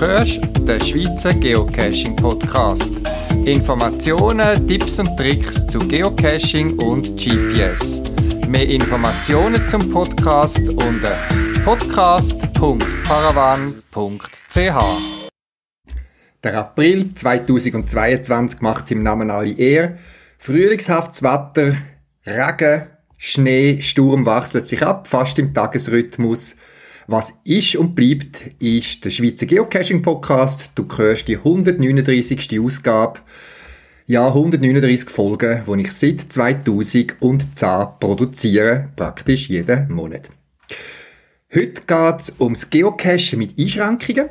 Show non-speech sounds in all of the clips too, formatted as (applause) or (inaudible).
hörst den Schweizer Geocaching Podcast. Informationen, Tipps und Tricks zu Geocaching und GPS. Mehr Informationen zum Podcast unter podcast.paravan.ch. Der April 2022 macht es im Namen alle eher. Frühlingshaftes Wetter, Regen, Schnee, Sturm wechselt sich ab, fast im Tagesrhythmus. Was ist und bleibt, ist der Schweizer Geocaching Podcast. Du hörst die 139. Ausgabe. Ja, 139 Folgen, die ich seit 2010 produziere, praktisch jeden Monat. Heute geht es ums Geocachen mit Einschränkungen.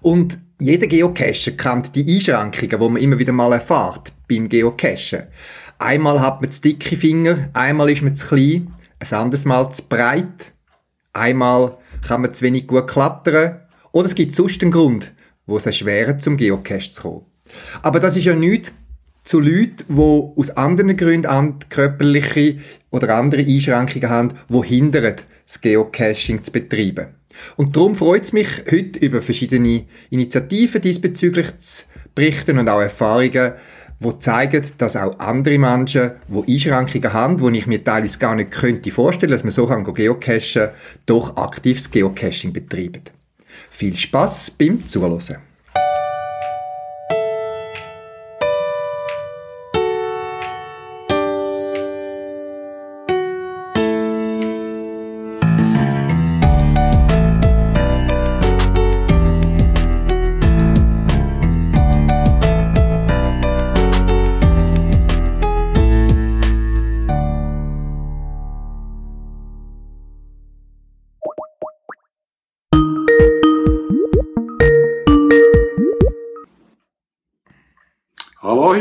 Und jeder Geocacher kennt die Einschränkungen, die man immer wieder mal erfährt beim Geocachen. Einmal hat man zu dicke Finger, einmal ist man zu klein, ein anderes Mal zu breit, einmal kann man zu wenig gut klettern oder es gibt sonst einen Grund, wo es erschwert, zum Geocache zu kommen. Aber das ist ja nichts zu Leuten, die aus anderen Gründen körperliche oder andere Einschränkungen haben, die hindern, das Geocaching zu betreiben. Und darum freut es mich, heute über verschiedene Initiativen diesbezüglich zu berichten und auch Erfahrungen, die zeigen, dass auch andere Menschen, die Einschränkungen haben, die ich mir teilweise gar nicht könnte vorstellen, dass man so kann geocachen, doch aktives Geocaching betreiben. Viel Spaß beim Zuhören.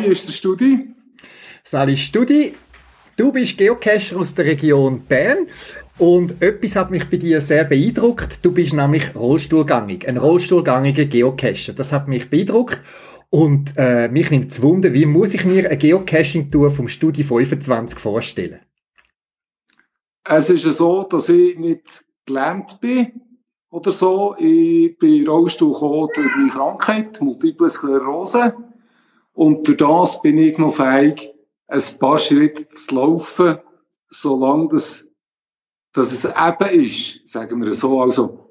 Hier ist der Studi. Sali Studi, du bist Geocacher aus der Region Bern und etwas hat mich bei dir sehr beeindruckt. Du bist nämlich Rollstuhlgangig, ein Rollstuhlgangiger Geocacher. Das hat mich beeindruckt und äh, mich nimmt es Wunder, wie muss ich mir eine Geocaching-Tour vom Studi 25 vorstellen? Es ist ja so, dass ich nicht gelähmt bin oder so. Ich bin Rollstuhl gekommen durch meine Krankheit, Multiple Sklerose. Und durch das bin ich noch fähig, ein paar Schritte zu laufen, solange das, dass es eben ist, sagen wir so. Also,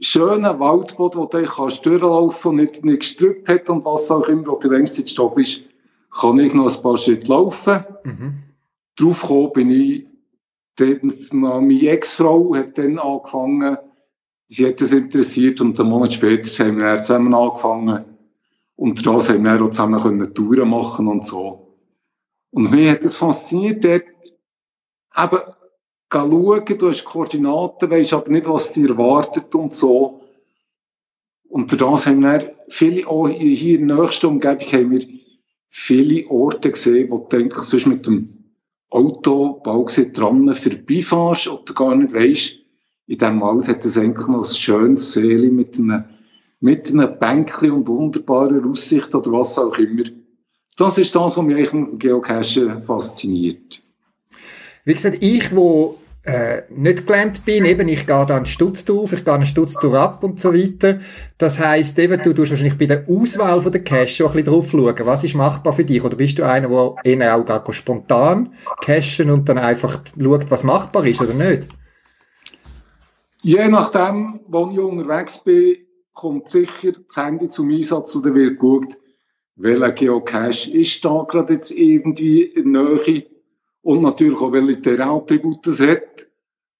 schöner Waldboden, wo du kannst durchlaufen und nicht, nicht gestrüppt hat und was auch immer, wo du längst Zeit stopp ist, kann ich noch ein paar Schritte laufen. Mhm. Drauf gekommen bin ich, dann, meine Ex-Frau hat dann angefangen, sie hat das interessiert und einen Monat später haben wir zusammen angefangen, und das haben wir auch zusammen können Touren machen und so. Und mir hat es fasziniert, dort eben schauen, du hast Koordinaten, weisst aber nicht, was dir erwartet und so. Und durch das haben wir viele, auch hier in der nächsten Umgebung haben wir viele Orte gesehen, wo du denkst, sonst mit dem Auto, Baugesehen dran vorbeifährst oder gar nicht weisst, in diesem Wald hat es eigentlich noch ein schönes Seele mit einem mit einem Bänkchen und wunderbarer Aussicht oder was auch immer. Das ist das, was mich im Geocachen fasziniert. Wie gesagt, ich, wo äh, nicht gelähmt bin, eben, ich gehe dann Stutz drauf, ich gehe einen Stutz ab und so weiter. Das heisst, eben, du tust wahrscheinlich bei der Auswahl von der Cache schon ein bisschen drauf schauen, was ist machbar für dich? Oder bist du einer, der eher auch gar spontan cachen und dann einfach schaut, was machbar ist oder nicht? Je nachdem, wo ich unterwegs bin, kommt sicher das Handy zum Einsatz oder wird geschaut, welcher Geocache ist da gerade jetzt irgendwie in Nähe und natürlich auch welche Terrainattribute es hat.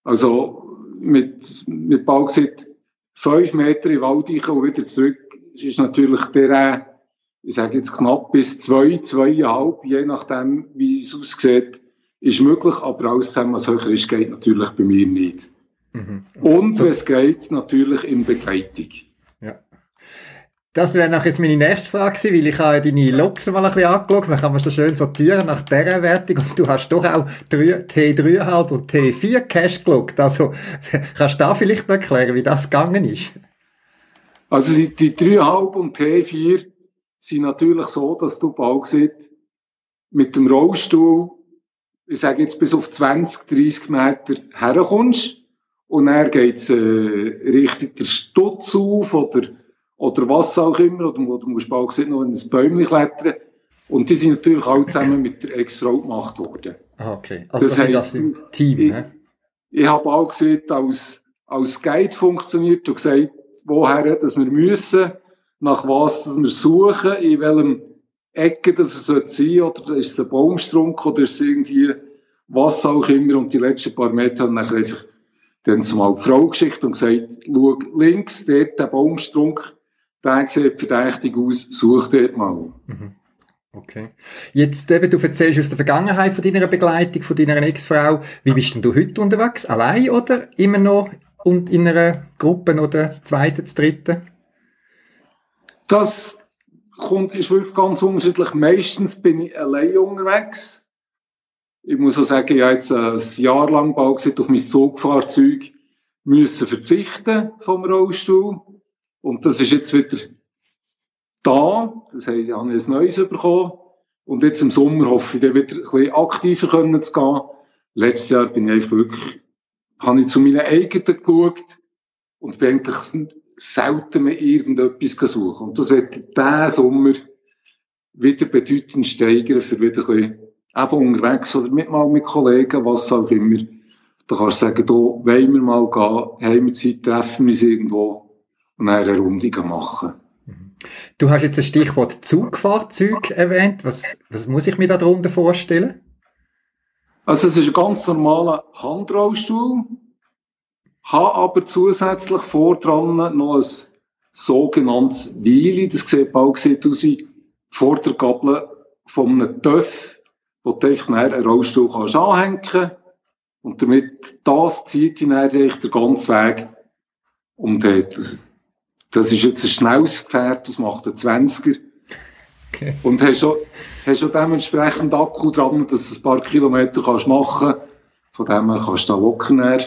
Also mit, mit Baugesit fünf Meter in Wald und wieder zurück ist natürlich der, ich sage jetzt knapp bis zwei, zweieinhalb, je nachdem, wie es aussieht, ist möglich, aber alles, was höher ist, geht natürlich bei mir nicht. Mhm. Und wenn es geht, natürlich in Begleitung. Das wäre noch jetzt meine nächste Frage gewesen, weil ich habe deine Logs mal ein bisschen angeschaut, dann kann man so schön sortieren nach dieser Wertung und du hast doch auch T3,5 und T4 Cash gelockt. Also, (laughs) kannst du da vielleicht noch erklären, wie das gegangen ist? Also, die, die 3,5 und T4 sind natürlich so, dass du Baugesit mit dem Rollstuhl, ich sage jetzt bis auf 20, 30 Meter herkommst und dann geht's äh, Richtung der Stutz auf oder oder was auch immer, oder du musst bald gesehen noch in ein Bäumchen klettern. Und die sind natürlich auch zusammen mit der Ex-Frau gemacht worden. Ah, okay. Also das, das heisst, das im Team, ich, ne? ich habe auch gesehen, als, als Guide funktioniert und gesagt, woher dass wir müssen, nach was dass wir suchen, in welchem Ecke das er sein oder ist es ein Baumstrunk, oder ist es irgendwie was auch immer. Und die letzten paar Meter haben dann einfach dann zumal die Frau geschickt und gesagt, schau links, dort der Baumstrunk, der sieht verdächtig aus, such dort mal. Mhm. Okay. Jetzt eben, du erzählst aus der Vergangenheit von deiner Begleitung, von deiner Ex-Frau. Wie bist denn du heute unterwegs? Allein oder immer noch und in einer Gruppe oder zweiten, dritten? Das kommt, ist wirklich ganz unterschiedlich. Meistens bin ich allein unterwegs. Ich muss auch sagen, ich habe jetzt ein Jahr lang bald auf mein Zugfahrzeug müssen verzichten vom Rollstuhl. Und das ist jetzt wieder da. Das heißt, ich habe ein neues bekommen. Und jetzt im Sommer hoffe ich, dann wieder ein bisschen aktiver zu gehen. Letztes Jahr bin ich einfach wirklich, habe ich zu meinen eigenen geschaut und bin eigentlich selten mehr irgendetwas gesucht. Und das wird diesen Sommer wieder bedeutend steigern, für wieder ein bisschen eben unterwegs oder mit mal mit Kollegen, was auch immer. Da kannst du sagen, da wollen wir mal gehen, haben wir Zeit, treffen wir uns irgendwo eine Runde machen. Du hast jetzt ein Stichwort Zugfahrzeug erwähnt. Was, was muss ich mir darunter vorstellen? Also es ist ein ganz normaler Handrollstuhl, habe aber zusätzlich vor dran noch ein sogenanntes Weili. Das sieht bald sieht aus wie Vordergabel von einem Töff, wo du einfach einen Rollstuhl kannst anhängen kannst. Und damit das zieht ihn dann den ganzen Weg um das das ist jetzt ein schnelles Pferd, das macht ein 20er. Okay. Und hast schon, hast schon dementsprechend Akku dran, dass du ein paar Kilometer kannst machen kannst. Von dem her kannst du da locker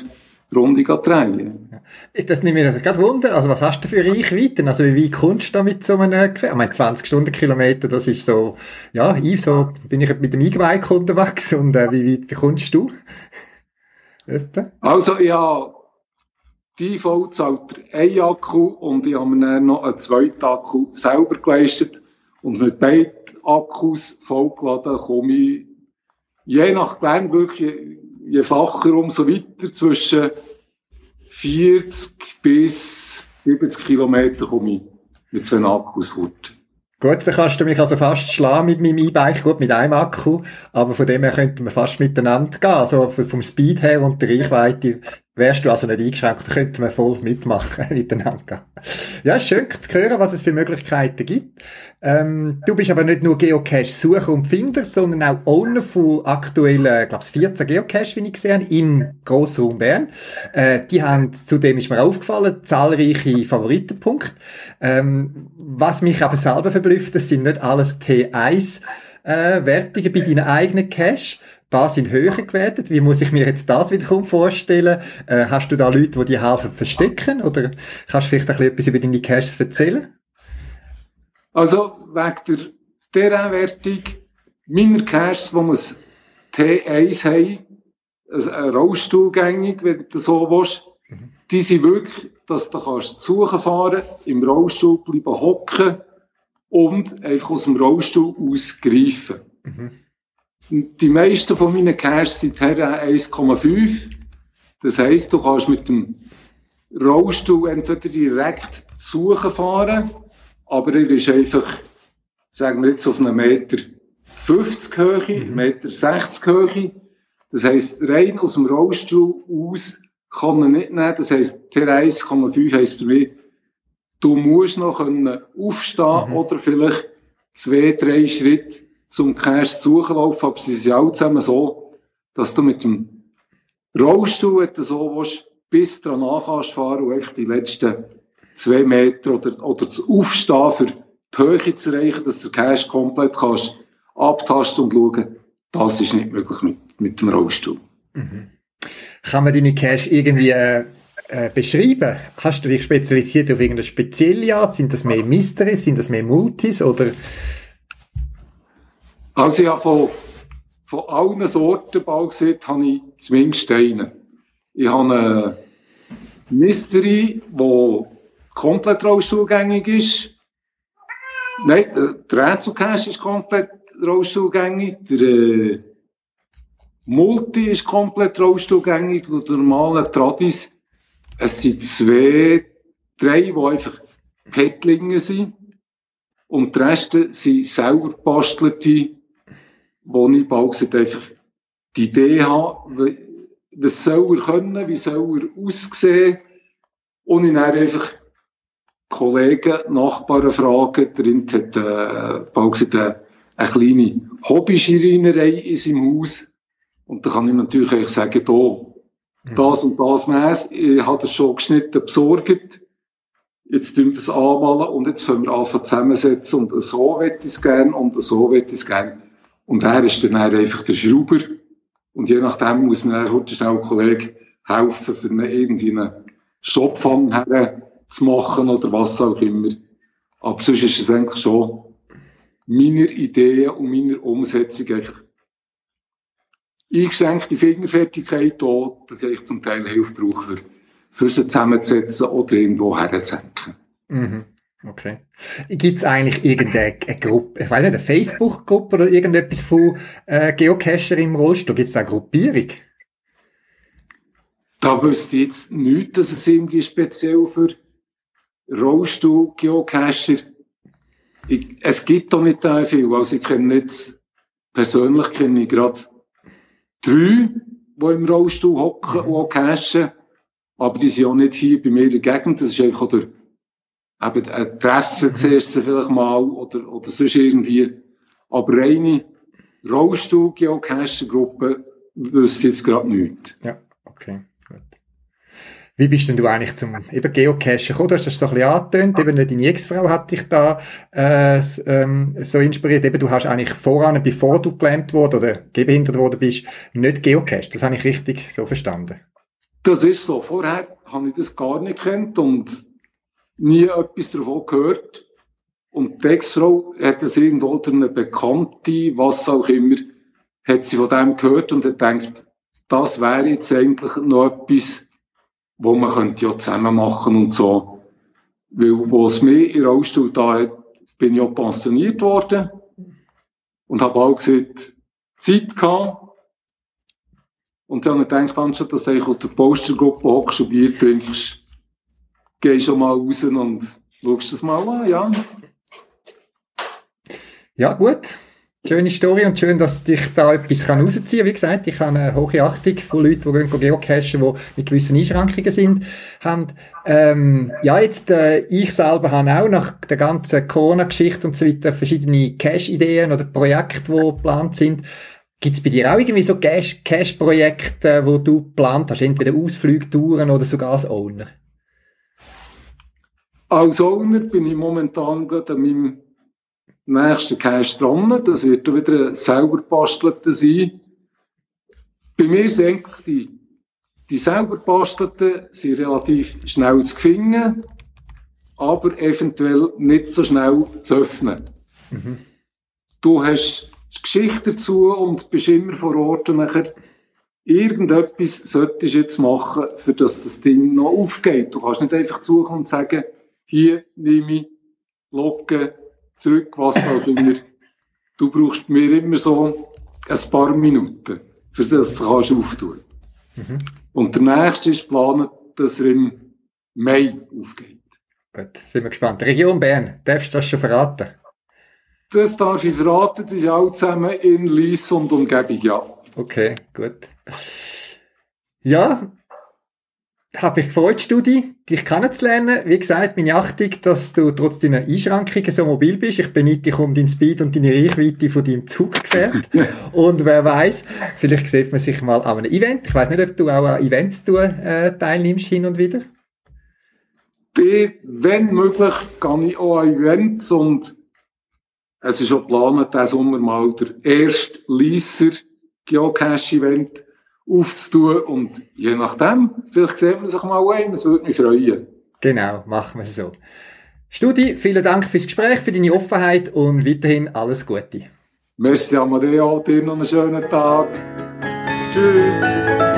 die Runde drehen. Das nehme ich also gerade Wunder. Also was hast du für Reichweiten? Also wie weit kommst du da mit so einem Gefährt? Ich meine, 20 Stundenkilometer, das ist so, ja, ich so, bin ich mit dem E-Bike unterwegs und äh, wie weit kommst du? (laughs) also ja, die IV zahlt ein Akku und ich habe mir dann noch einen zweiten Akku selber geleistet. Und mit beiden Akkus vollgeladen komme ich je nach Gelände wirklich, je flacher, umso weiter, zwischen 40 bis 70 Kilometer komme ich mit zwei Akkus fort. Gut, dann kannst du mich also fast schlagen mit meinem E-Bike, gut, mit einem Akku, aber von dem her könnten wir fast miteinander gehen. Also vom Speed her und der Reichweite wärst du also nicht eingeschränkt, da könnten wir voll mitmachen, (laughs) miteinander. Ja, schön zu hören, was es für Möglichkeiten gibt. Ähm, du bist aber nicht nur Geocache-Sucher und Finder, sondern auch Owner von aktuellen, glaube ich, 14 Geocache, wie ich gesehen habe, im Grossraum Bern. Äh, die haben, zudem ist mir aufgefallen, zahlreiche Favoritenpunkte. Ähm, was mich aber selber verblüfft, das sind nicht alles T1 äh, Wertungen bei deinen eigenen Cache paar sind höher gewertet. Wie muss ich mir jetzt das wiederum vorstellen? Äh, hast du da Leute, die dir helfen verstecken? Oder kannst du vielleicht ein bisschen etwas über deine Caches erzählen? Also, wegen der DRM-Wertung meiner Caches, wo wir T1 haben, also ein Rollstuhlgängig, wenn du so willst, mhm. die sind wirklich, dass du kannst suchen fahren, im Rollstuhl bleiben hocken und einfach aus dem Rollstuhl ausgreifen. Mhm. Die meisten von meinen Caches sind Terra 1,5. Das heisst, du kannst mit dem Rollstuhl entweder direkt suchen fahren, aber er ist einfach, sagen wir jetzt, auf einem Meter 50 Höhe, mhm. Meter 60 Höhe. Das heisst, rein aus dem Rollstuhl aus kann er nicht nehmen. Das heisst, Terra 1,5 heisst für mich, du musst noch aufstehen mhm. oder vielleicht zwei, drei Schritte zum Cash suchen laufen, aber sie sind alle zusammen so, dass du mit dem Rollstuhl so willst, bis du danach kannst und einfach die letzten zwei Meter oder, oder das Aufstehen für die Höhe zu erreichen, dass du den Cash komplett kannst abtasten und schauen, das ist nicht möglich mit, mit dem Rollstuhl. Mhm. Kann man deine Cache irgendwie äh, äh, beschreiben? Hast du dich spezialisiert auf irgendeine spezielle Art? Sind das mehr Mysteries? Sind das mehr Multis? Oder also ich von, von allen Sorten Ball gesehen, habe ich Zwingsteine. Ich habe eine Mystery, wo komplett rollstuhlgängig ist. Nein, der Rätselcache ist komplett rollstuhlgängig. Der äh, Multi ist komplett rollstuhlgängig. Und der normale Tradis, es sind zwei, drei, die einfach Kettlinge sind. Und die Rest sind selber bastelte, wo ich gesagt einfach die Idee habe, was soll er können, wie soll er aussehen. Und ich dann einfach Kollegen, Nachbarn fragen. Drin hat äh, gesagt, äh, eine kleine Hobby-Schreinerei in seinem Haus. Und da kann ich natürlich sagen, da, mhm. das und das Mess, ich habe das schon geschnitten, besorgt. Jetzt tun wir das anmalen und jetzt können wir anfangen zusammensetzen und so ich es gerne und so ich es gerne. Und er ist dann einfach der Schrauber. Und je nachdem muss man dann schnell Kollegen helfen, für eine, irgendwie einen Stopfang zu machen oder was auch immer. Aber sonst ist es eigentlich schon meiner Ideen und meiner Umsetzung einfach eingeschränkte Fingerfertigkeit da, dass ich zum Teil Hilfe brauche, für, für sie zusammenzusetzen oder irgendwo herzuhängen. Mhm. Okay. Gibt es eigentlich irgendeine Gruppe, ich weiß nicht, eine Facebook-Gruppe oder irgendetwas von äh, Geocacher im Rollstuhl? Gibt es da eine Gruppierung? Da wüsste ich jetzt nicht, dass es irgendwie speziell für Rollstuhl-Geocacher es gibt doch nicht so viel. Also ich kenne jetzt, persönlich kenne ich gerade drei, die im Rollstuhl hocken und auch cachen. Aber die sind auch nicht hier bei mir in der Gegend. Das ist einfach, oder, eben, ein Treffen mhm. siehst du vielleicht mal, oder, oder sonst irgendwie. Aber reine Rollstuhl-Geocacher-Gruppe wüsste jetzt gerade nichts. Ja, okay. Wie bist denn du eigentlich zum eben Geocachen gekommen? Du hast das so ein bisschen angetönt. Eben deine Ex-Frau hat dich da äh, ähm, so inspiriert. Eben du hast eigentlich voran, bevor du gelähmt wurde oder gehbehindert worden bist, nicht geocached. Das habe ich richtig so verstanden. Das ist so. Vorher habe ich das gar nicht kennt und nie etwas davon gehört. Und die Ex-Frau hat das irgendwo oder eine Bekannte, was auch immer, hat sie von dem gehört und hat gedacht, das wäre jetzt eigentlich noch etwas, wo man könnte ja zusammen machen und so. Weil, wo es mir in Rollstuhl da hat, bin ich auch pensioniert worden und habe auch gesagt, Zeit gehabt. Und dann habe ich gedacht, anstatt dass du aus der Postergruppe hockst und Bier trinkst, geh schon mal raus und schaust das mal an, ja. Ja, gut. Schöne Story und schön, dass dich da etwas rausziehen kann. Wie gesagt, ich habe eine hohe Achtung von Leuten, die gehen geocachen, die mit gewissen Einschränkungen sind, haben. Ähm, ja, jetzt, äh, ich selber habe auch nach der ganzen Corona-Geschichte und so weiter verschiedene Cache-Ideen oder Projekte, die geplant sind. Gibt es bei dir auch irgendwie so Cache-Projekte, wo du geplant hast? Entweder Ausflüge, Touren oder sogar als Owner? Als Owner bin ich momentan gerade an meinem nächsten Cache dran. Das wird dann wieder ein selber bastelter sein. Bei mir sind eigentlich die, die selber bastelten sind relativ schnell zu finden, aber eventuell nicht so schnell zu öffnen. Mhm. Du hast die Geschichte dazu und bist immer vor Ort und nachher irgendetwas solltest du jetzt machen, für dass das Ding noch aufgeht. Du kannst nicht einfach suchen und sagen, hier nehme ich Locken zurück, was halt immer, du brauchst mir immer so ein paar Minuten, für das du kannst auftun. Mhm. Und der nächste ist geplant, dass er im Mai aufgeht. Gut, sind wir gespannt. Region Bern, darfst du das schon verraten? Das darf ich verraten, die sind alle zusammen in Lies und Umgebung, ja. Okay, gut. Ja, habe ich gefreut, Studi, dich kennenzulernen. Wie gesagt, meine Achtung, dass du trotz deiner Einschränkungen so mobil bist. Ich beneide dich um deinen Speed und deine Reichweite von deinem Zuggefährt. (laughs) und wer weiß, vielleicht sieht man sich mal an einem Event. Ich weiß nicht, ob du auch an Events du, äh, teilnimmst hin und wieder. Wenn möglich, kann ich auch an Events und es ist auch geplant, diesen Sommer mal der erste Leaser Geocache-Event aufzutun und je nachdem, vielleicht sieht man sich mal ein, es würde mich freuen. Genau, machen wir es so. Studi, vielen Dank fürs Gespräch, für deine Offenheit und weiterhin alles Gute. Merci Amadeo, dir noch einen schönen Tag. Tschüss.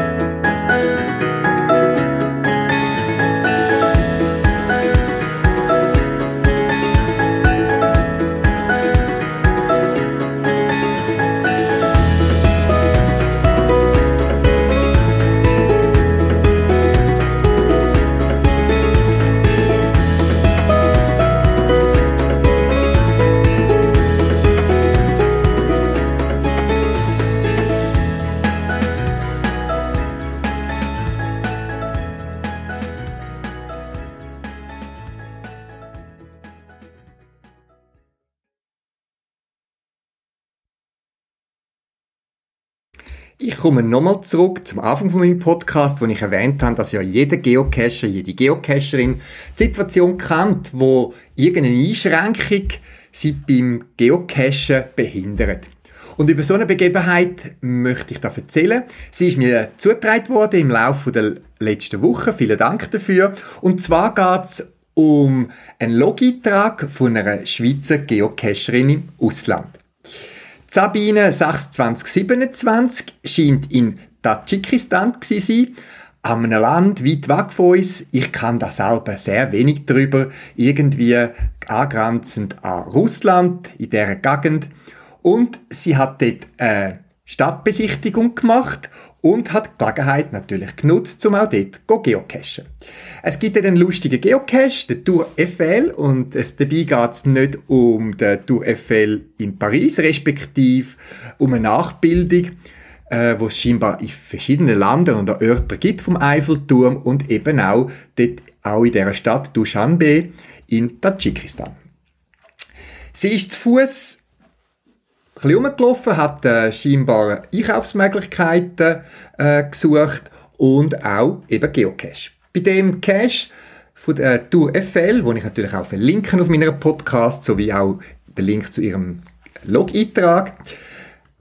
Komme nochmal zurück zum Anfang von meinem Podcast, wo ich erwähnt habe, dass ja jeder Geocacher, jede Geocacherin die Situation kennt, wo irgendeine Einschränkung sie beim Geocachen behindert. Und über so eine Begebenheit möchte ich da erzählen. Sie ist mir zugetragen worden im Laufe der letzten Woche. Vielen Dank dafür. Und zwar geht es um einen Log-Eintrag von einer Schweizer Geocacherin im Ausland. Sabine 2627 scheint in Tadschikistan zu sein, an einem Land weit weg von uns. Ich kann da selber sehr wenig drüber. Irgendwie angrenzend an Russland, in dieser Gegend. Und sie hat dort eine Stadtbesichtigung gemacht und hat die Gelegenheit natürlich genutzt, um auch dort zu geocachen. Es gibt einen lustigen Geocache, den Tour Eiffel, und es, dabei geht es nicht um den Tour Eiffel in Paris, respektive um eine Nachbildung, äh, wo es scheinbar in verschiedenen Ländern und Orten gibt vom Eiffelturm und eben auch dort auch in der Stadt Dushanbe in Tadschikistan. Sie ist zu Fuß bisschen rumgelaufen, hat äh, scheinbar Einkaufsmöglichkeiten äh, gesucht und auch eben Geocache. Bei dem Cache von der Tour FL, wo ich natürlich auch verlinken auf meiner Podcast, sowie auch den Link zu ihrem Log-Eintrag,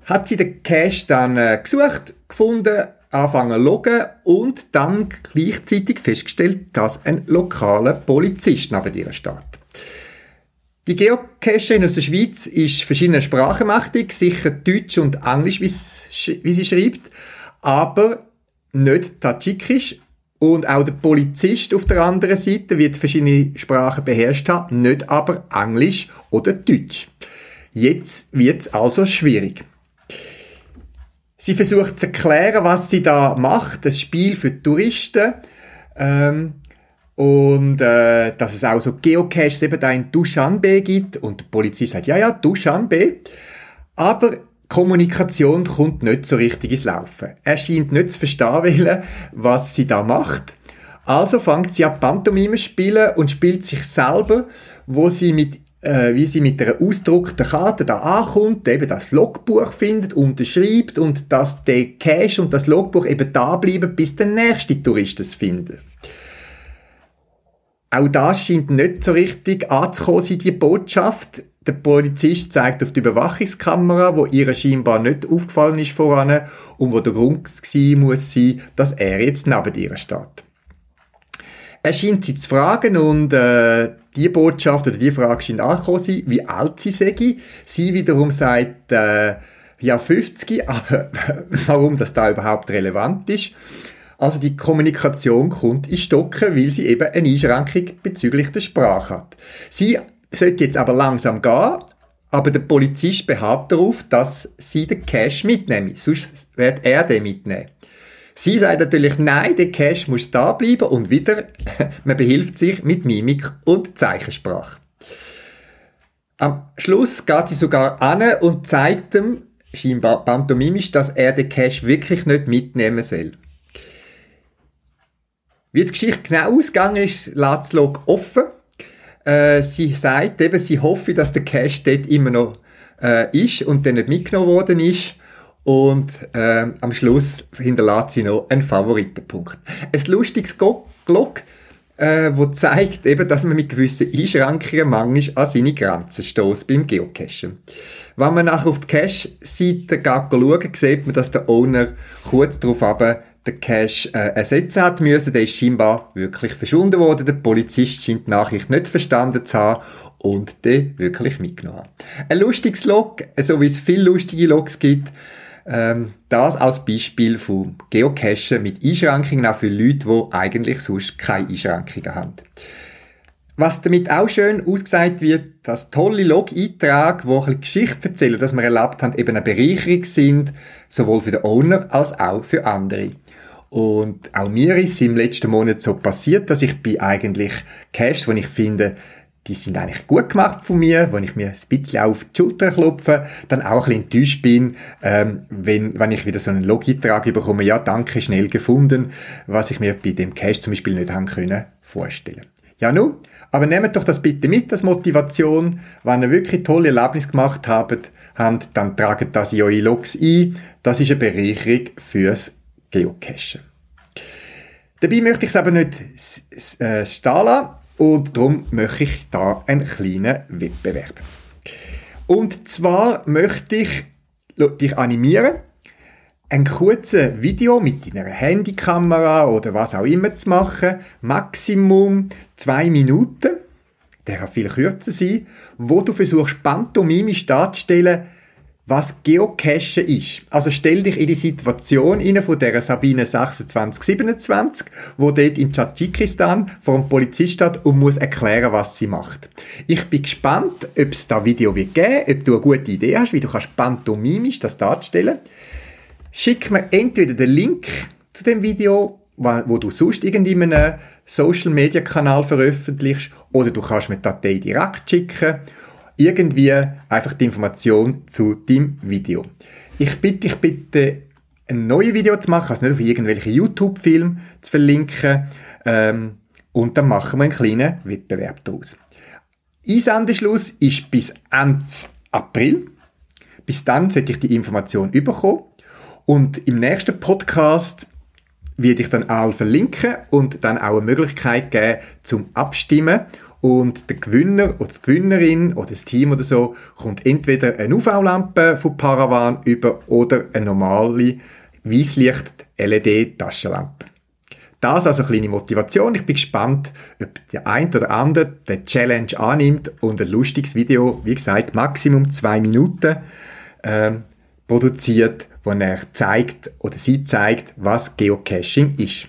hat sie den Cache dann äh, gesucht, gefunden, anfangen loggen und dann gleichzeitig festgestellt, dass ein lokaler Polizist neben ihr steht. Die Geocacherin aus der Schweiz ist verschiedene Sprachen mächtig, sicher Deutsch und Englisch, wie sie schreibt, aber nicht Tadschikisch. Und auch der Polizist auf der anderen Seite wird verschiedene Sprachen beherrscht haben, nicht aber Englisch oder Deutsch. Jetzt wird es also schwierig. Sie versucht zu erklären, was sie da macht, das Spiel für Touristen. Ähm, und äh, dass es auch so Geocaches eben da in Dushanbe gibt. Und der Polizist sagt, ja, ja, Dushanbe. Aber Kommunikation kommt nicht so richtig ins Laufen. Er scheint nicht zu verstehen was sie da macht. Also fängt sie an Pantomime spielen und spielt sich selber, wo sie mit äh, wie sie mit einer ausgedruckten Karte da ankommt, eben das Logbuch findet, unterschreibt und dass der Cache und das Logbuch eben da bleiben, bis der nächste Tourist es findet. Auch das scheint nicht so richtig anzukommen, sie die Botschaft. Der Polizist zeigt auf die Überwachungskamera, wo ihr scheinbar nicht aufgefallen ist voran und wo der Grund sein muss sein, dass er jetzt neben ihr steht. Er scheint sie zu fragen und äh, die Botschaft oder die Frage scheint angekommen sein, wie alt sie sei. Sie wiederum sagt, äh, ja 50, aber (laughs) warum das da überhaupt relevant ist. Also die Kommunikation kommt in Stocken, weil sie eben eine Einschränkung bezüglich der Sprache hat. Sie sollte jetzt aber langsam gehen, aber der Polizist beharrt darauf, dass sie den Cash mitnehmen. Sonst wird er den mitnehmen. Sie sagt natürlich, nein, der Cash muss da bleiben und wieder, (laughs) man behilft sich mit Mimik und Zeichensprache. Am Schluss geht sie sogar an und zeigt ihm, scheinbar pantomimisch, dass er den Cash wirklich nicht mitnehmen soll. Wie die Geschichte genau ausgegangen ist, lässt Log offen. Äh, sie sagt eben, sie hoffe, dass der Cash dort immer noch äh, ist und dann nicht mitgenommen worden ist. Und äh, am Schluss hinterlässt sie noch einen Favoritenpunkt. Ein lustiges Glock, äh, wo zeigt eben, dass man mit gewissen Einschränkungen manchmal an seine Grenzen stößt beim Geocachen. Wenn man nachher auf die Cache-Seite schaut, sieht man, dass der Owner kurz darauf den Cash äh, ersetzen hat müssen. Der ist scheinbar wirklich verschwunden worden. Der Polizist scheint die Nachricht nicht verstanden zu haben und den wirklich mitgenommen. Ein lustiges Log, so wie es viele lustige Logs gibt. Ähm, das als Beispiel vom Geocachen mit Einschränkungen auch für Leute, die eigentlich sonst keine Einschränkungen haben. Was damit auch schön ausgesagt wird, dass tolle Log-Einträge, die ein bisschen Geschichte erzählen, dass wir erlebt haben, eben eine Bereicherung sind, sowohl für den Owner als auch für andere. Und auch mir ist im letzten Monat so passiert, dass ich bei eigentlich Cash, wo ich finde, die sind eigentlich gut gemacht von mir, wo ich mir ein bisschen auf die Schulter klopfe, dann auch ein bisschen enttäuscht bin, ähm, wenn, wenn ich wieder so einen Logitrag bekomme, ja, danke, schnell gefunden, was ich mir bei dem Cash zum Beispiel nicht haben können vorstellen. Ja, nun, aber nehmt doch das bitte mit als Motivation. Wenn ihr wirklich tolle Erlebnisse gemacht habt dann tragt das in eure Logs ein. Das ist eine Bereicherung fürs Geocachen. Dabei möchte ich es aber nicht äh, stehen lassen und darum möchte ich da einen kleinen Wettbewerb. Und zwar möchte ich dich animieren, ein kurzes Video mit deiner Handykamera oder was auch immer zu machen, Maximum zwei Minuten, der kann viel kürzer sein, wo du versuchst, pantomimisch darzustellen, was Geocachen ist. Also stell dich in die Situation inne von der Sabine 2627, wo dort in Tadschikistan vor einem Polizist steht und muss erklären, was sie macht. Ich bin gespannt, ob es da Video wird geben, ob du eine gute Idee hast, wie du kannst pantomimisch das darstellen. Schick mir entweder den Link zu dem Video, wo du sonst irgendeinen Social Media Kanal veröffentlichst, oder du kannst mir die Datei direkt schicken irgendwie einfach die Information zu deinem Video. Ich bitte dich bitte, ein neues Video zu machen, also nicht auf irgendwelche YouTube-Filme zu verlinken, ähm, und dann machen wir einen kleinen Wettbewerb daraus. Einsendeschluss ist bis Ende April. Bis dann sollte ich die Information bekommen. Und im nächsten Podcast werde ich dann all verlinken und dann auch eine Möglichkeit geben zum Abstimmen und der Gewinner oder die Gewinnerin oder das Team oder so kommt entweder eine UV-Lampe von Paravan über oder eine normale Weißlicht-LED-Taschenlampe. Das also eine kleine Motivation. Ich bin gespannt, ob der ein oder andere den Challenge annimmt und ein lustiges Video, wie gesagt, Maximum zwei Minuten ähm, produziert, wo er zeigt oder sie zeigt, was Geocaching ist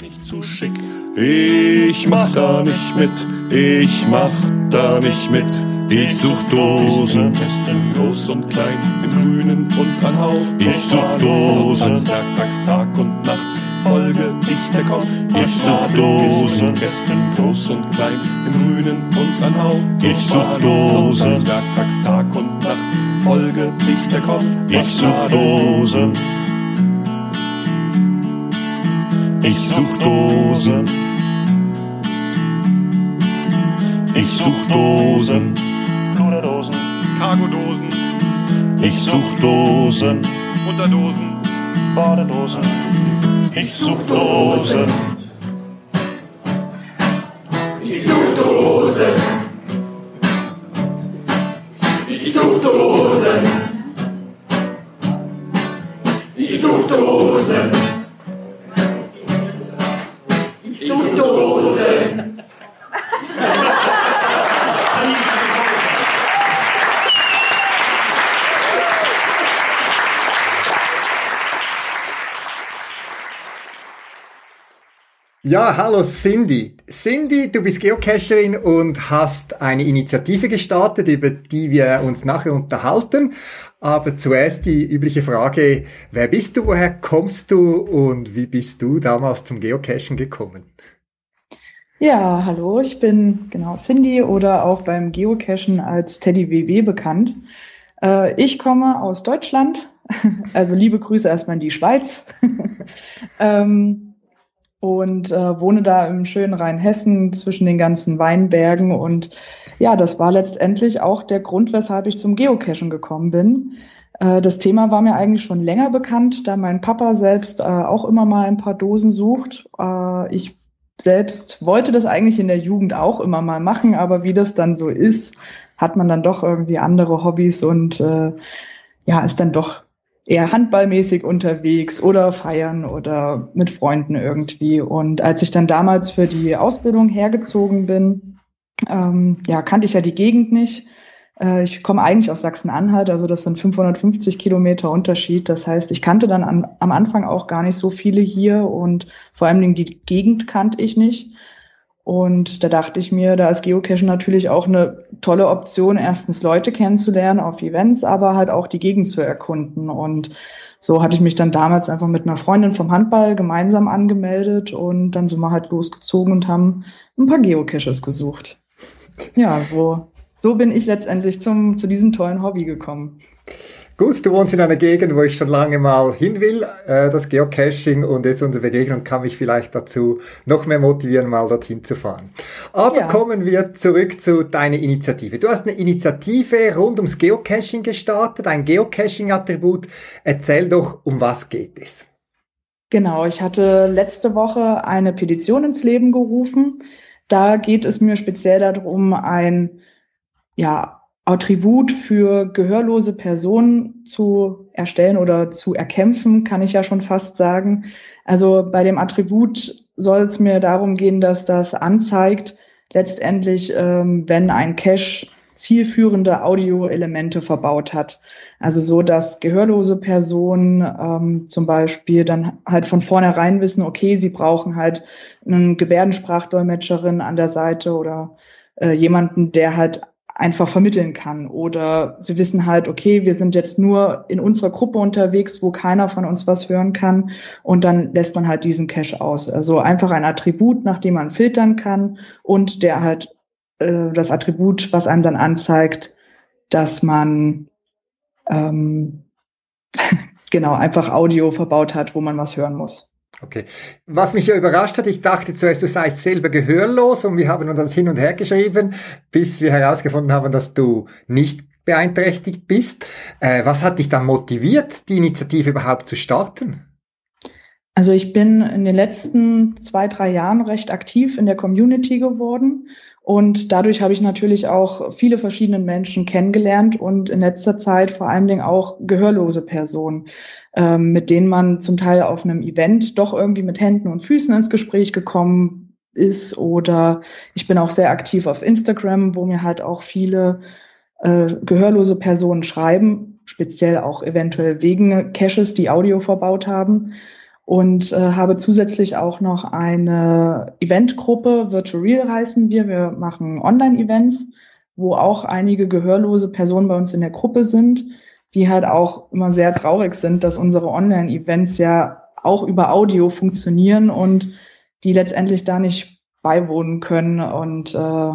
nicht zu schick. Ich mach da nicht mit, ich mach da nicht mit. Ich such Dosen, testen groß und klein, im Grünen und an Hau. Ich such Dosen, Werktags, Tag und Nacht, folge ich der Koch. Ich such Dosen, testen groß und klein, im Grünen und an Hau. Ich such Dosen, Werktags, Tag und Nacht, folge ich der Koch. Ich such Dosen. Ich such Dosen. Ich such Dosen. Luderdosen. Cargodosen. Ich such Dosen. Unterdosen. Badedosen. Ich such Dosen. Ich such Dosen. Ich such Dosen. Ja, hallo Cindy. Cindy, du bist Geocacherin und hast eine Initiative gestartet, über die wir uns nachher unterhalten. Aber zuerst die übliche Frage, wer bist du, woher kommst du und wie bist du damals zum Geocachen gekommen? Ja, hallo, ich bin genau Cindy oder auch beim Geocachen als Teddy WW bekannt. Äh, ich komme aus Deutschland, (laughs) also liebe Grüße erstmal in die Schweiz. (laughs) ähm, und äh, wohne da im schönen Rheinhessen zwischen den ganzen Weinbergen. Und ja, das war letztendlich auch der Grund, weshalb ich zum Geocachen gekommen bin. Äh, das Thema war mir eigentlich schon länger bekannt, da mein Papa selbst äh, auch immer mal ein paar Dosen sucht. Äh, ich selbst wollte das eigentlich in der Jugend auch immer mal machen, aber wie das dann so ist, hat man dann doch irgendwie andere Hobbys und äh, ja, ist dann doch eher handballmäßig unterwegs oder feiern oder mit Freunden irgendwie. Und als ich dann damals für die Ausbildung hergezogen bin, ähm, ja, kannte ich ja die Gegend nicht. Äh, ich komme eigentlich aus Sachsen-Anhalt, also das sind 550 Kilometer Unterschied. Das heißt, ich kannte dann an, am Anfang auch gar nicht so viele hier und vor allen Dingen die Gegend kannte ich nicht. Und da dachte ich mir, da ist Geocachen natürlich auch eine tolle Option, erstens Leute kennenzulernen auf Events, aber halt auch die Gegend zu erkunden. Und so hatte ich mich dann damals einfach mit einer Freundin vom Handball gemeinsam angemeldet und dann sind wir halt losgezogen und haben ein paar Geocaches gesucht. Ja, so, so bin ich letztendlich zum, zu diesem tollen Hobby gekommen. Gut, du wohnst in einer Gegend, wo ich schon lange mal hin will, äh, das Geocaching und jetzt unsere Begegnung kann mich vielleicht dazu noch mehr motivieren, mal dorthin zu fahren. Aber ja. kommen wir zurück zu deiner Initiative. Du hast eine Initiative rund ums Geocaching gestartet, ein Geocaching-Attribut. Erzähl doch, um was geht es? Genau, ich hatte letzte Woche eine Petition ins Leben gerufen. Da geht es mir speziell darum, ein ja, Attribut für gehörlose Personen zu erstellen oder zu erkämpfen, kann ich ja schon fast sagen. Also bei dem Attribut soll es mir darum gehen, dass das anzeigt, letztendlich, ähm, wenn ein Cache zielführende Audioelemente verbaut hat. Also so, dass gehörlose Personen ähm, zum Beispiel dann halt von vornherein wissen, okay, sie brauchen halt einen Gebärdensprachdolmetscherin an der Seite oder äh, jemanden, der halt einfach vermitteln kann. Oder sie wissen halt, okay, wir sind jetzt nur in unserer Gruppe unterwegs, wo keiner von uns was hören kann. Und dann lässt man halt diesen Cache aus. Also einfach ein Attribut, nach dem man filtern kann und der halt äh, das Attribut, was einem dann anzeigt, dass man ähm, (laughs) genau einfach Audio verbaut hat, wo man was hören muss. Okay. Was mich ja überrascht hat, ich dachte zuerst, du seist selber gehörlos und wir haben uns das hin und her geschrieben, bis wir herausgefunden haben, dass du nicht beeinträchtigt bist. Äh, was hat dich dann motiviert, die Initiative überhaupt zu starten? Also ich bin in den letzten zwei, drei Jahren recht aktiv in der Community geworden und dadurch habe ich natürlich auch viele verschiedene Menschen kennengelernt und in letzter Zeit vor allen Dingen auch gehörlose Personen, ähm, mit denen man zum Teil auf einem Event doch irgendwie mit Händen und Füßen ins Gespräch gekommen ist. Oder ich bin auch sehr aktiv auf Instagram, wo mir halt auch viele äh, gehörlose Personen schreiben, speziell auch eventuell wegen Caches, die Audio verbaut haben und äh, habe zusätzlich auch noch eine Eventgruppe, Virtual Real heißen wir. Wir machen Online-Events, wo auch einige gehörlose Personen bei uns in der Gruppe sind, die halt auch immer sehr traurig sind, dass unsere Online-Events ja auch über Audio funktionieren und die letztendlich da nicht beiwohnen können und äh,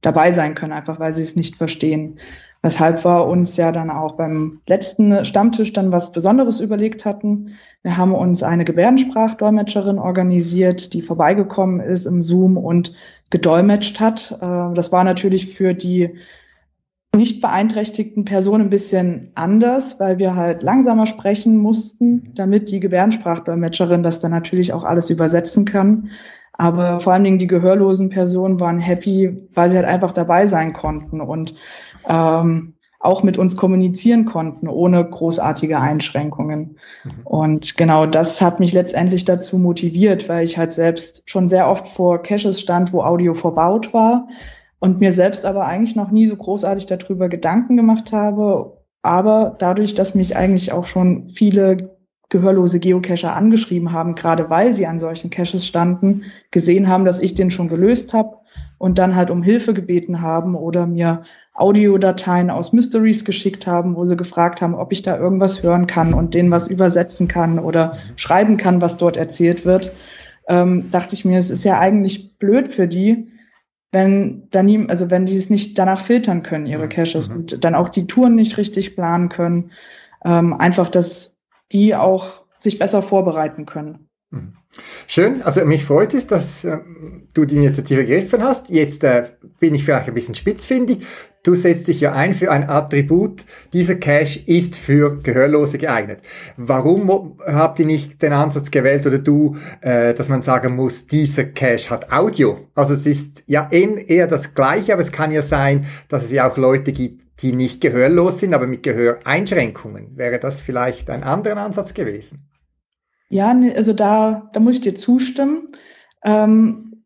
dabei sein können, einfach weil sie es nicht verstehen. Weshalb wir uns ja dann auch beim letzten Stammtisch dann was Besonderes überlegt hatten. Wir haben uns eine Gebärdensprachdolmetscherin organisiert, die vorbeigekommen ist im Zoom und gedolmetscht hat. Äh, das war natürlich für die nicht beeinträchtigten Personen ein bisschen anders, weil wir halt langsamer sprechen mussten, damit die Gebärdensprachdolmetscherin das dann natürlich auch alles übersetzen kann. Aber vor allen Dingen die gehörlosen Personen waren happy, weil sie halt einfach dabei sein konnten und ähm, auch mit uns kommunizieren konnten, ohne großartige Einschränkungen. Mhm. Und genau das hat mich letztendlich dazu motiviert, weil ich halt selbst schon sehr oft vor Caches stand, wo Audio verbaut war und mir selbst aber eigentlich noch nie so großartig darüber Gedanken gemacht habe. Aber dadurch, dass mich eigentlich auch schon viele gehörlose Geocacher angeschrieben haben, gerade weil sie an solchen Caches standen, gesehen haben, dass ich den schon gelöst habe und dann halt um Hilfe gebeten haben oder mir Audiodateien aus Mysteries geschickt haben, wo sie gefragt haben, ob ich da irgendwas hören kann und denen was übersetzen kann oder schreiben kann, was dort erzählt wird, ähm, dachte ich mir, es ist ja eigentlich blöd für die, wenn dann also wenn die es nicht danach filtern können, ihre Caches mhm. und dann auch die Touren nicht richtig planen können, ähm, einfach, dass die auch sich besser vorbereiten können. Mhm. Schön, also mich freut es, dass äh, du die Initiative gegriffen hast. Jetzt äh, bin ich vielleicht ein bisschen spitzfindig. Du setzt dich ja ein für ein Attribut. Dieser Cache ist für Gehörlose geeignet. Warum habt ihr nicht den Ansatz gewählt oder du, äh, dass man sagen muss, dieser Cache hat Audio? Also es ist ja eher das Gleiche, aber es kann ja sein, dass es ja auch Leute gibt, die nicht gehörlos sind, aber mit Gehöreinschränkungen. Wäre das vielleicht ein anderer Ansatz gewesen? Ja, also da, da muss ich dir zustimmen. Ähm,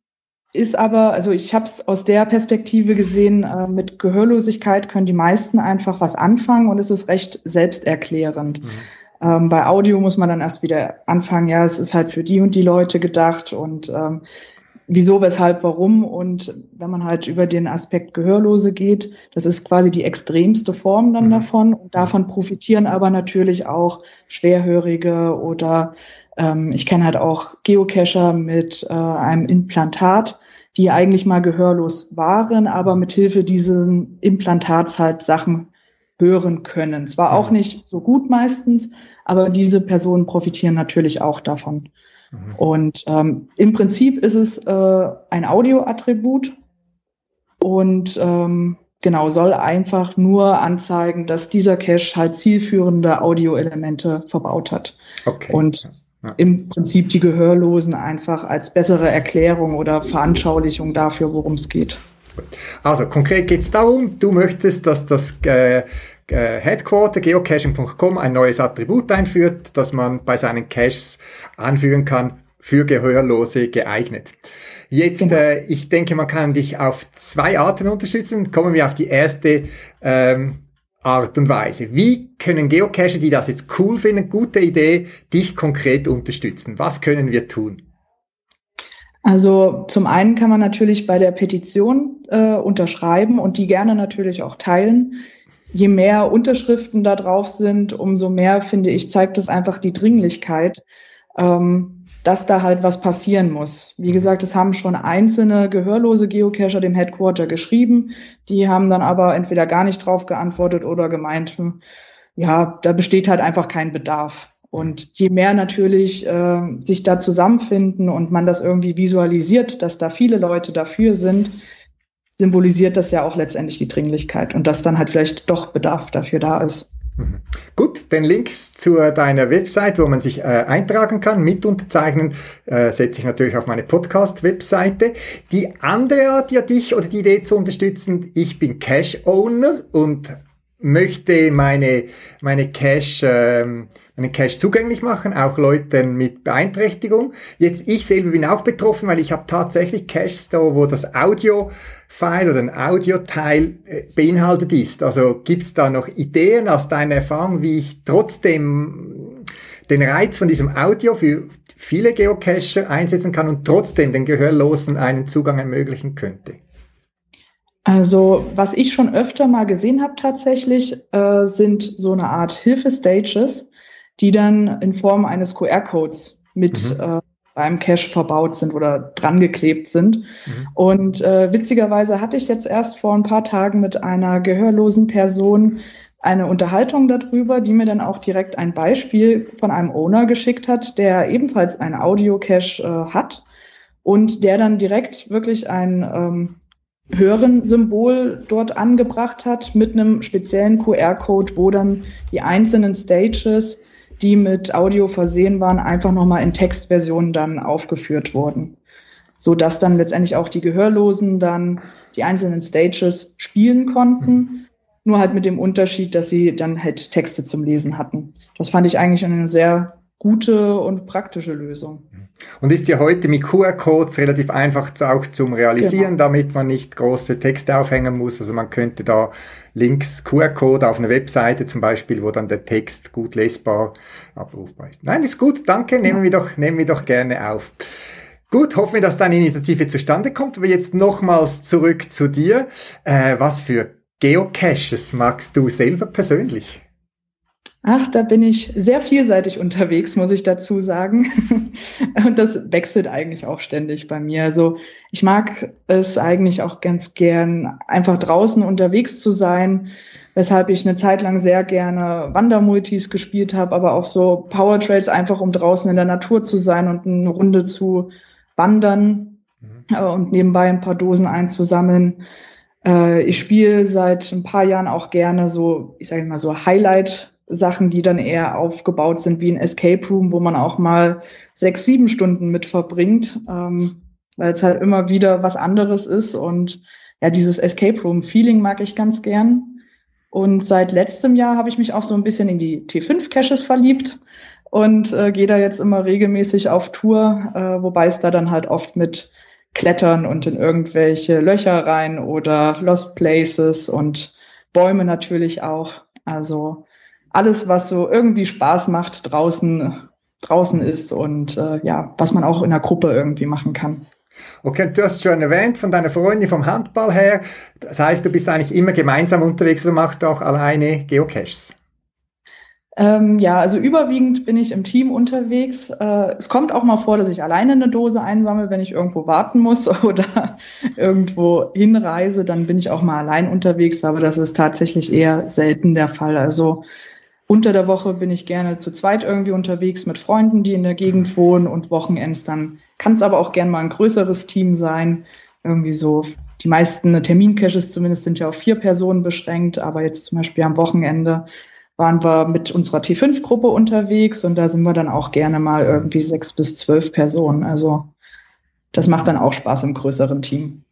ist aber, also ich habe es aus der Perspektive gesehen, äh, mit Gehörlosigkeit können die meisten einfach was anfangen und es ist recht selbsterklärend. Mhm. Ähm, bei Audio muss man dann erst wieder anfangen, ja, es ist halt für die und die Leute gedacht und ähm, wieso, weshalb, warum. Und wenn man halt über den Aspekt Gehörlose geht, das ist quasi die extremste Form dann mhm. davon. Und davon profitieren aber natürlich auch Schwerhörige oder ähm, ich kenne halt auch Geocacher mit äh, einem Implantat, die eigentlich mal gehörlos waren, aber mit Hilfe dieses Implantats halt Sachen hören können. Zwar auch nicht so gut meistens, aber diese Personen profitieren natürlich auch davon. Mhm. Und ähm, im Prinzip ist es äh, ein Audioattribut und ähm, genau soll einfach nur anzeigen, dass dieser Cache halt zielführende Audioelemente verbaut hat. Okay. Und ja. im Prinzip die Gehörlosen einfach als bessere Erklärung oder Veranschaulichung dafür, worum es geht. Also konkret geht es darum, du möchtest, dass das äh, äh, Headquarter geocaching.com ein neues Attribut einführt, das man bei seinen Caches anführen kann, für Gehörlose geeignet. Jetzt, genau. äh, ich denke, man kann dich auf zwei Arten unterstützen. Kommen wir auf die erste ähm, Art und Weise. Wie können Geocacher, die das jetzt cool finden, gute Idee, dich konkret unterstützen? Was können wir tun? Also zum einen kann man natürlich bei der Petition äh, unterschreiben und die gerne natürlich auch teilen. Je mehr Unterschriften da drauf sind, umso mehr, finde ich, zeigt das einfach die Dringlichkeit, ähm, dass da halt was passieren muss. Wie gesagt, es haben schon einzelne gehörlose Geocacher dem Headquarter geschrieben. Die haben dann aber entweder gar nicht drauf geantwortet oder gemeint, hm, ja, da besteht halt einfach kein Bedarf. Und je mehr natürlich äh, sich da zusammenfinden und man das irgendwie visualisiert, dass da viele Leute dafür sind, symbolisiert das ja auch letztendlich die Dringlichkeit und dass dann halt vielleicht doch Bedarf dafür da ist. Mhm. Gut, den Links zu deiner Website, wo man sich äh, eintragen kann, mit unterzeichnen, äh, setze ich natürlich auf meine Podcast-Webseite. Die andere Art, ja dich oder die Idee zu unterstützen, ich bin Cash-Owner und möchte meine, meine Cash, ähm, einen Cache zugänglich machen, auch Leuten mit Beeinträchtigung. Jetzt, ich selber bin auch betroffen, weil ich habe tatsächlich Caches da, wo das Audio-File oder ein Audioteil äh, beinhaltet ist. Also gibt's da noch Ideen aus deiner Erfahrung, wie ich trotzdem den Reiz von diesem Audio für viele Geocacher einsetzen kann und trotzdem den Gehörlosen einen Zugang ermöglichen könnte? Also, was ich schon öfter mal gesehen habe tatsächlich, äh, sind so eine Art Hilfestages, die dann in Form eines QR-Codes mit mhm. äh, beim Cache verbaut sind oder dran geklebt sind. Mhm. Und äh, witzigerweise hatte ich jetzt erst vor ein paar Tagen mit einer gehörlosen Person eine Unterhaltung darüber, die mir dann auch direkt ein Beispiel von einem Owner geschickt hat, der ebenfalls ein Audio-Cache äh, hat und der dann direkt wirklich ein ähm, Hören-Symbol dort angebracht hat mit einem speziellen QR-Code, wo dann die einzelnen Stages die mit Audio versehen waren, einfach nochmal in Textversion dann aufgeführt wurden. So dass dann letztendlich auch die Gehörlosen dann die einzelnen Stages spielen konnten. Mhm. Nur halt mit dem Unterschied, dass sie dann halt Texte zum Lesen hatten. Das fand ich eigentlich eine sehr gute und praktische Lösung. Und ist ja heute mit QR-Codes relativ einfach auch zum Realisieren, genau. damit man nicht große Texte aufhängen muss. Also man könnte da links QR-Code auf eine Webseite zum Beispiel, wo dann der Text gut lesbar abrufbar ist. Nein, ist gut, danke, nehmen wir doch, nehmen wir doch gerne auf. Gut, hoffen wir, dass deine Initiative zustande kommt. Aber jetzt nochmals zurück zu dir. Äh, was für Geocaches magst du selber persönlich? Ach, da bin ich sehr vielseitig unterwegs, muss ich dazu sagen. (laughs) Und das wechselt eigentlich auch ständig bei mir. Also ich mag es eigentlich auch ganz gern, einfach draußen unterwegs zu sein, weshalb ich eine Zeit lang sehr gerne Wandermultis gespielt habe, aber auch so Powertrails einfach, um draußen in der Natur zu sein und eine Runde zu wandern mhm. Äh, und nebenbei ein paar Dosen einzusammeln. Äh, ich spiele seit ein paar Jahren auch gerne so, ich sage mal so Highlight Sachen, die dann eher aufgebaut sind wie ein Escape Room, wo man auch mal sechs, sieben Stunden mit verbringt, ähm, weil es halt immer wieder was anderes ist. Und ja, dieses Escape Room Feeling mag ich ganz gern. Und seit letztem Jahr habe ich mich auch so ein bisschen in die T5 Caches verliebt und äh, gehe da jetzt immer regelmäßig auf Tour, äh, wobei es da dann halt oft mit Klettern und in irgendwelche Löcher rein oder Lost Places und Bäume natürlich auch. Also alles, was so irgendwie Spaß macht, draußen, draußen ist und äh, ja, was man auch in der Gruppe irgendwie machen kann. Okay, du hast schon erwähnt von deiner Freundin vom Handball her. Das heißt, du bist eigentlich immer gemeinsam unterwegs oder machst du auch alleine Geocaches? Ähm, ja, also überwiegend bin ich im Team unterwegs. Äh, es kommt auch mal vor, dass ich alleine eine Dose einsammle, wenn ich irgendwo warten muss (laughs) oder irgendwo hinreise, dann bin ich auch mal allein unterwegs, aber das ist tatsächlich eher selten der Fall. Also unter der Woche bin ich gerne zu zweit irgendwie unterwegs mit Freunden, die in der Gegend wohnen und Wochenends dann kann es aber auch gern mal ein größeres Team sein. Irgendwie so, die meisten Termincaches zumindest sind ja auf vier Personen beschränkt, aber jetzt zum Beispiel am Wochenende waren wir mit unserer T5-Gruppe unterwegs und da sind wir dann auch gerne mal irgendwie sechs bis zwölf Personen. Also das macht dann auch Spaß im größeren Team.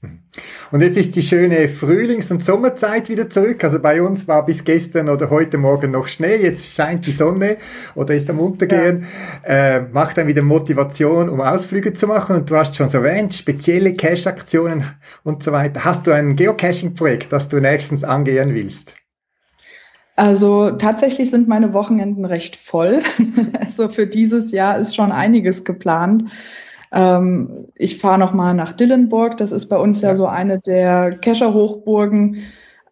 Und jetzt ist die schöne Frühlings- und Sommerzeit wieder zurück. Also bei uns war bis gestern oder heute Morgen noch Schnee. Jetzt scheint die Sonne oder ist am Untergehen. Ja. Äh, macht dann wieder Motivation, um Ausflüge zu machen. Und du hast schon so erwähnt, spezielle Cache-Aktionen und so weiter. Hast du ein Geocaching-Projekt, das du nächstens angehen willst? Also tatsächlich sind meine Wochenenden recht voll. (laughs) also für dieses Jahr ist schon einiges geplant. Ähm, ich fahre noch mal nach Dillenburg. Das ist bei uns ja, ja so eine der Kescher-Hochburgen.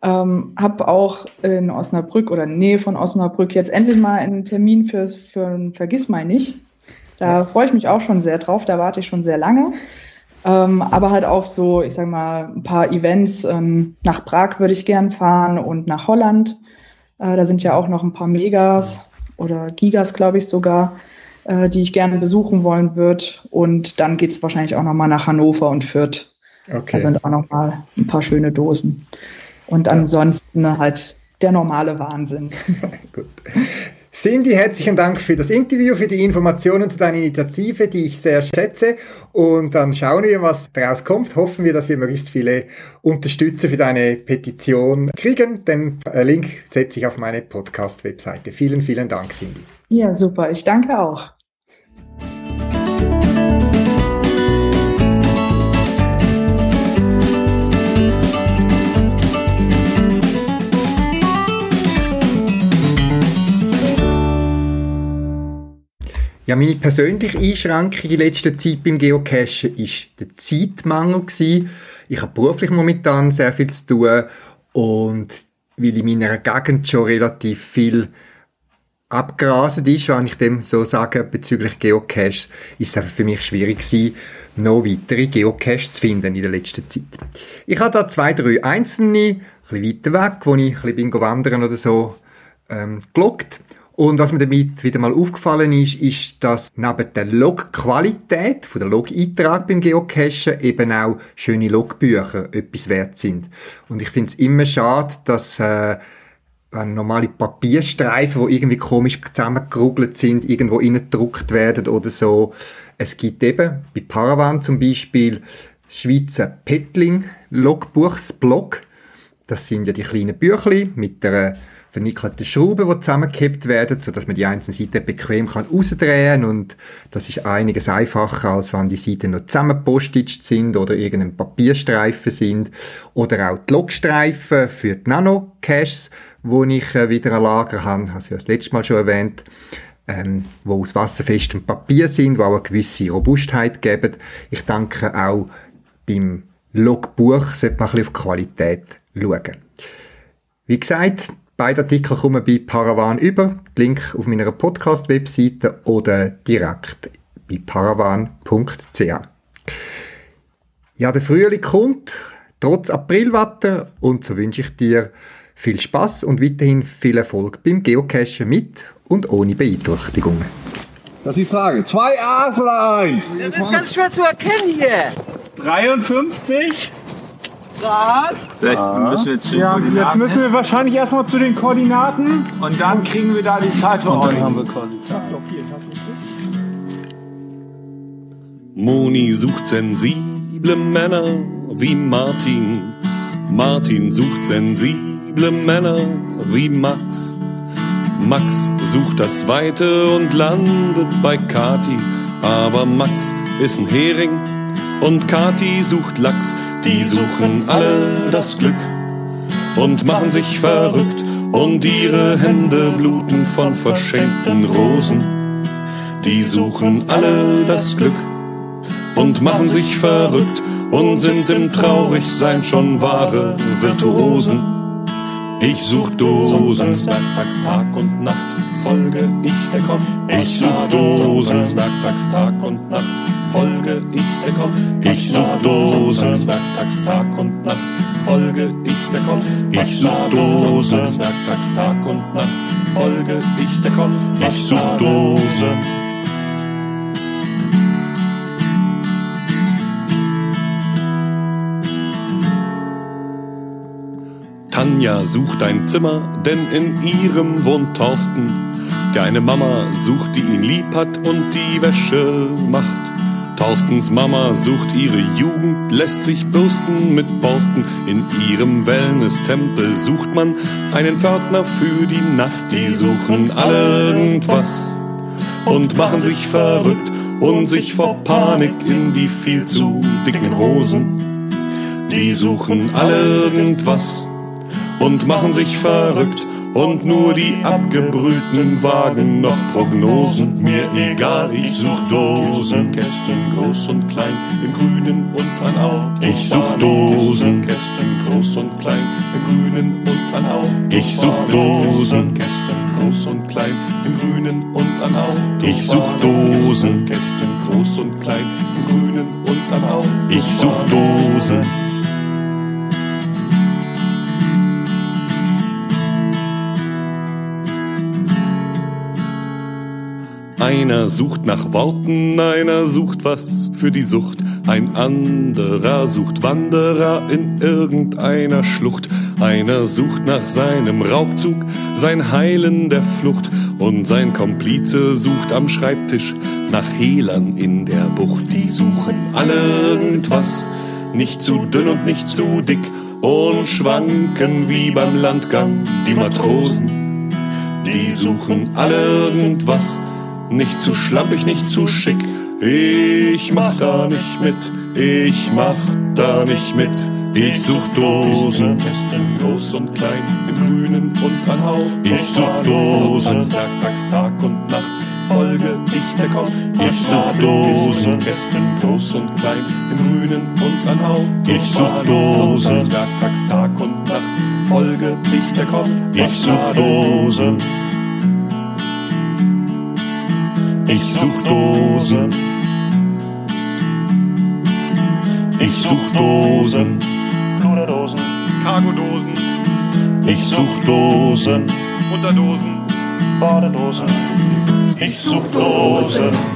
Ähm, habe auch in Osnabrück oder in der Nähe von Osnabrück jetzt endlich mal einen Termin fürs für ein Vergissmai nicht. Da freue ich mich auch schon sehr drauf. Da warte ich schon sehr lange. Ähm, aber halt auch so, ich sag mal, ein paar Events. Ähm, nach Prag würde ich gern fahren und nach Holland. Äh, da sind ja auch noch ein paar Megas oder Gigas, glaube ich sogar, äh, die ich gerne besuchen wollen würde. Und dann geht es wahrscheinlich auch noch mal nach Hannover und Fürth. Okay. Da sind auch noch mal ein paar schöne Dosen. Und ansonsten halt der normale Wahnsinn. (laughs) Gut. Cindy, herzlichen Dank für das Interview, für die Informationen zu deiner Initiative, die ich sehr schätze. Und dann schauen wir, was daraus kommt. Hoffen wir, dass wir möglichst viele Unterstützer für deine Petition kriegen. Den Link setze ich auf meine Podcast-Webseite. Vielen, vielen Dank, Cindy. Ja, super. Ich danke auch. Ja, meine persönliche Einschränkung in letzter Zeit beim Geocachen ist der Zeitmangel gewesen. Ich habe beruflich momentan sehr viel zu tun und weil in meiner Gegend schon relativ viel abgerastet ist, wenn ich dem so sage, bezüglich Geocaches, ist es einfach für mich schwierig gewesen, noch weitere Geocaches zu finden in der letzten Zeit. Ich habe da zwei, drei einzelne, ein bisschen weiter weg, wo ich ein bisschen wandern oder so, ähm, gelockt. Und was mir damit wieder mal aufgefallen ist, ist, dass neben der Logqualität, von der Log-Eintrag beim Geocachen, eben auch schöne Logbücher etwas wert sind. Und ich finde es immer schade, dass, äh, wenn normale Papierstreifen, die irgendwie komisch zusammengerugelt sind, irgendwo reingedruckt werden oder so. Es gibt eben, bei Paravan zum Beispiel, Schweizer Petling Logbuchsblog. Das sind ja die kleinen Büchli mit der vernickelte Schrauben, die zusammengekippt werden, sodass man die einzelnen Seiten bequem kann rausdrehen und das ist einiges einfacher, als wenn die Seiten noch zusammenpostet sind oder irgendein Papierstreifen sind oder auch die Logstreifen für die Nano-Caches, wo ich äh, wieder ein Lager habe, habe ich das letzte Mal schon erwähnt, ähm, wo aus wasserfestem Papier sind, wo auch eine gewisse Robustheit geben. Ich denke auch beim Logbuch sollte man ein bisschen auf Qualität schauen. Wie gesagt, Beide Artikel kommen bei Paravan über. Link auf meiner Podcast-Webseite oder direkt bei paravan.ch. Ja, der Frühling kommt, trotz Aprilwetter, und so wünsche ich dir viel Spaß und weiterhin viel Erfolg beim Geocachen mit und ohne Beeinträchtigungen. Das ist die Frage. Zwei A's oder eins? Das ist ganz schwer zu erkennen hier. 53. Grad. Vielleicht müssen wir jetzt, ja, jetzt müssen wir wahrscheinlich erstmal zu den Koordinaten. Und dann kriegen wir da die Zeit für euch. haben wir Zeit. Moni sucht sensible Männer wie Martin. Martin sucht sensible Männer wie Max. Max sucht das Weite und landet bei Kati. Aber Max ist ein Hering und Kati sucht Lachs die suchen alle das Glück und machen sich verrückt und ihre Hände bluten von verschenkten Rosen. Die suchen alle das Glück und machen sich verrückt und sind im Traurigsein schon wahre Virtuosen. Ich such Dosen. Werktags Tag und Nacht folge ich der Komm. Ich such Dosen. Werktags Tag und Nacht folge ich der Komm. Ich such Dosen. Werktags Tag und Nacht folge ich der Komm. Ich such Dosen. Werktags Tag und Nacht folge ich der Komm. Ich such Dosen. Tanja sucht ein Zimmer, denn in ihrem wohnt Thorsten, der eine Mama sucht, die ihn lieb hat und die Wäsche macht. Thorstens Mama sucht ihre Jugend, lässt sich bürsten mit Borsten. In ihrem Wellness-Tempel sucht man einen Pförtner für die Nacht. Die suchen alle irgendwas und machen sich verrückt und sich vor Panik in die viel zu dicken Hosen. Die suchen alle irgendwas und machen sich verrückt und nur die abgebrühten wagen noch Prognosen. Mir egal, ich such Dosen, Kästen groß und klein, im Grünen und an Au. Ich such Dosen, Kästen groß und klein, im Grünen und an Au. Ich such Dosen, Kästen groß und klein, im Grünen und an Au. Ich such Dosen, Kästen groß und klein, im Grünen und an Au. Ich such Dosen. Einer sucht nach Worten, einer sucht was für die Sucht, ein anderer sucht Wanderer in irgendeiner Schlucht, einer sucht nach seinem Raubzug, sein Heilen der Flucht, und sein Komplize sucht am Schreibtisch nach Hehlern in der Bucht. Die suchen alle irgendwas, nicht zu dünn und nicht zu dick, und schwanken wie beim Landgang die Matrosen. Die suchen alle irgendwas, nicht zu schlampig, nicht zu schick. Ich mach da nicht mit, ich mach da nicht mit. Ich such Dosen, Kästen groß und klein, im Grünen und an Hau. Ich such Dosen, Werktags Tag und Nacht, folge ich der Komm. Ich such Dosen, Kästen groß und klein, im Grünen und an Hau. Ich such Dosen, Werktags Tag und Nacht, folge ich der Komm. Ich such Dosen. Ich such Dosen. Ich such Dosen. Pluderdosen. Cargodosen. Ich such Dosen. Unterdosen. Badedosen. Ich such Dosen.